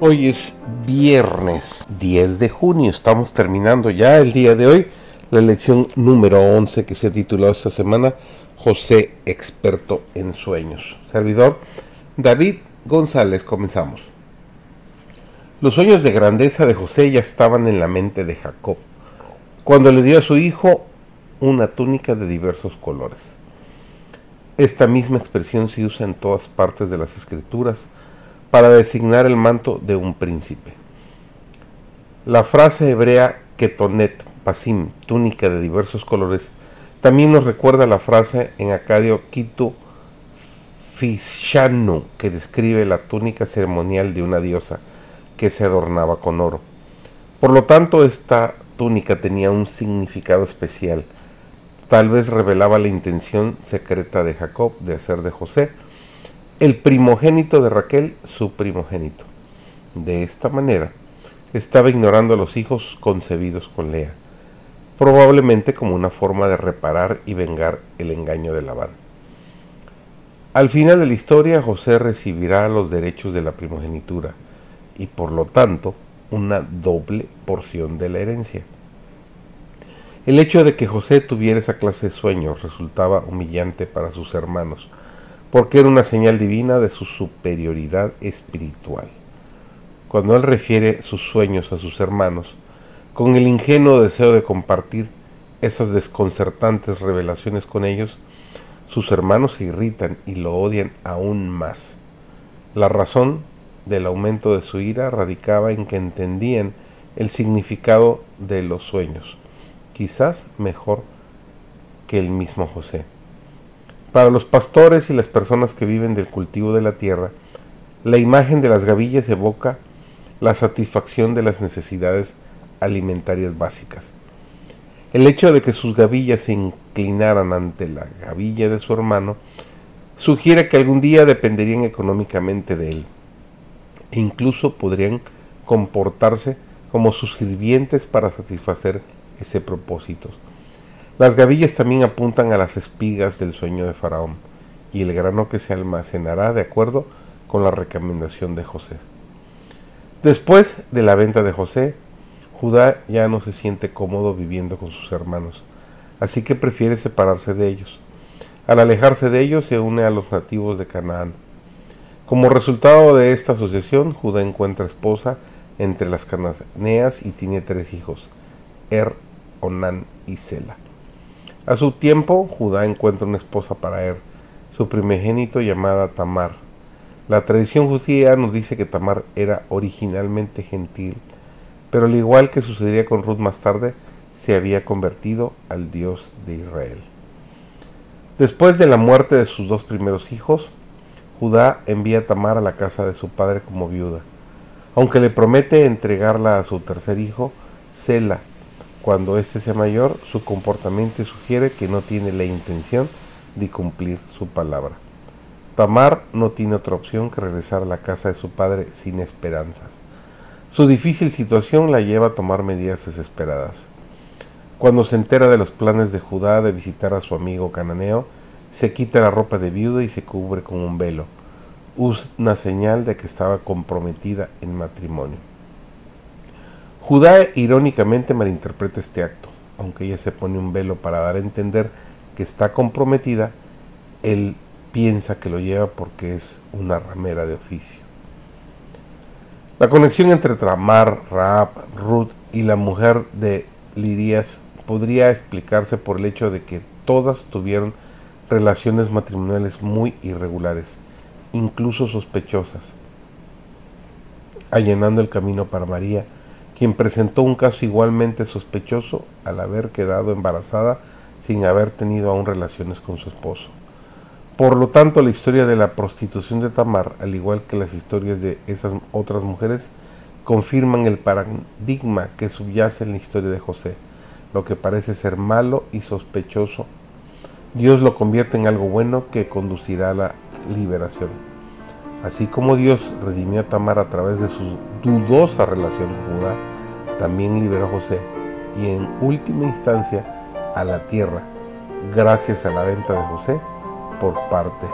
Hoy es viernes 10 de junio, estamos terminando ya el día de hoy la lección número 11 que se tituló esta semana José experto en sueños. Servidor David González, comenzamos. Los sueños de grandeza de José ya estaban en la mente de Jacob, cuando le dio a su hijo una túnica de diversos colores. Esta misma expresión se usa en todas partes de las escrituras, para designar el manto de un príncipe. La frase hebrea ketonet, pasim, túnica de diversos colores, también nos recuerda la frase en acadio kitu fishanu, que describe la túnica ceremonial de una diosa que se adornaba con oro. Por lo tanto, esta túnica tenía un significado especial. Tal vez revelaba la intención secreta de Jacob de hacer de José el primogénito de Raquel su primogénito. De esta manera, estaba ignorando a los hijos concebidos con Lea, probablemente como una forma de reparar y vengar el engaño de Labán. Al final de la historia, José recibirá los derechos de la primogenitura y por lo tanto una doble porción de la herencia. El hecho de que José tuviera esa clase de sueños resultaba humillante para sus hermanos, porque era una señal divina de su superioridad espiritual. Cuando él refiere sus sueños a sus hermanos, con el ingenuo deseo de compartir esas desconcertantes revelaciones con ellos, sus hermanos se irritan y lo odian aún más. La razón del aumento de su ira radicaba en que entendían el significado de los sueños, quizás mejor que el mismo José. Para los pastores y las personas que viven del cultivo de la tierra, la imagen de las gavillas evoca la satisfacción de las necesidades alimentarias básicas. El hecho de que sus gavillas se inclinaran ante la gavilla de su hermano sugiere que algún día dependerían económicamente de él e incluso podrían comportarse como sus sirvientes para satisfacer ese propósito. Las gavillas también apuntan a las espigas del sueño de Faraón y el grano que se almacenará de acuerdo con la recomendación de José. Después de la venta de José, Judá ya no se siente cómodo viviendo con sus hermanos, así que prefiere separarse de ellos. Al alejarse de ellos se une a los nativos de Canaán. Como resultado de esta asociación, Judá encuentra esposa entre las cananeas y tiene tres hijos, Er, Onán y Sela. A su tiempo, Judá encuentra una esposa para él, su primogénito llamada Tamar. La tradición judía nos dice que Tamar era originalmente gentil, pero al igual que sucedería con Ruth más tarde, se había convertido al Dios de Israel. Después de la muerte de sus dos primeros hijos, Judá envía a Tamar a la casa de su padre como viuda, aunque le promete entregarla a su tercer hijo, Sela, cuando éste sea mayor, su comportamiento sugiere que no tiene la intención de cumplir su palabra. Tamar no tiene otra opción que regresar a la casa de su padre sin esperanzas. Su difícil situación la lleva a tomar medidas desesperadas. Cuando se entera de los planes de Judá de visitar a su amigo cananeo, se quita la ropa de viuda y se cubre con un velo, una señal de que estaba comprometida en matrimonio. Judá irónicamente malinterpreta este acto. Aunque ella se pone un velo para dar a entender que está comprometida, él piensa que lo lleva porque es una ramera de oficio. La conexión entre Tramar, Raab, Ruth y la mujer de Lirías podría explicarse por el hecho de que todas tuvieron relaciones matrimoniales muy irregulares, incluso sospechosas, allanando el camino para María, quien presentó un caso igualmente sospechoso al haber quedado embarazada sin haber tenido aún relaciones con su esposo. Por lo tanto, la historia de la prostitución de Tamar, al igual que las historias de esas otras mujeres, confirman el paradigma que subyace en la historia de José. Lo que parece ser malo y sospechoso, Dios lo convierte en algo bueno que conducirá a la liberación. Así como Dios redimió a Tamar a través de su dudosa relación con Judá, también liberó a José y en última instancia a la tierra, gracias a la venta de José por parte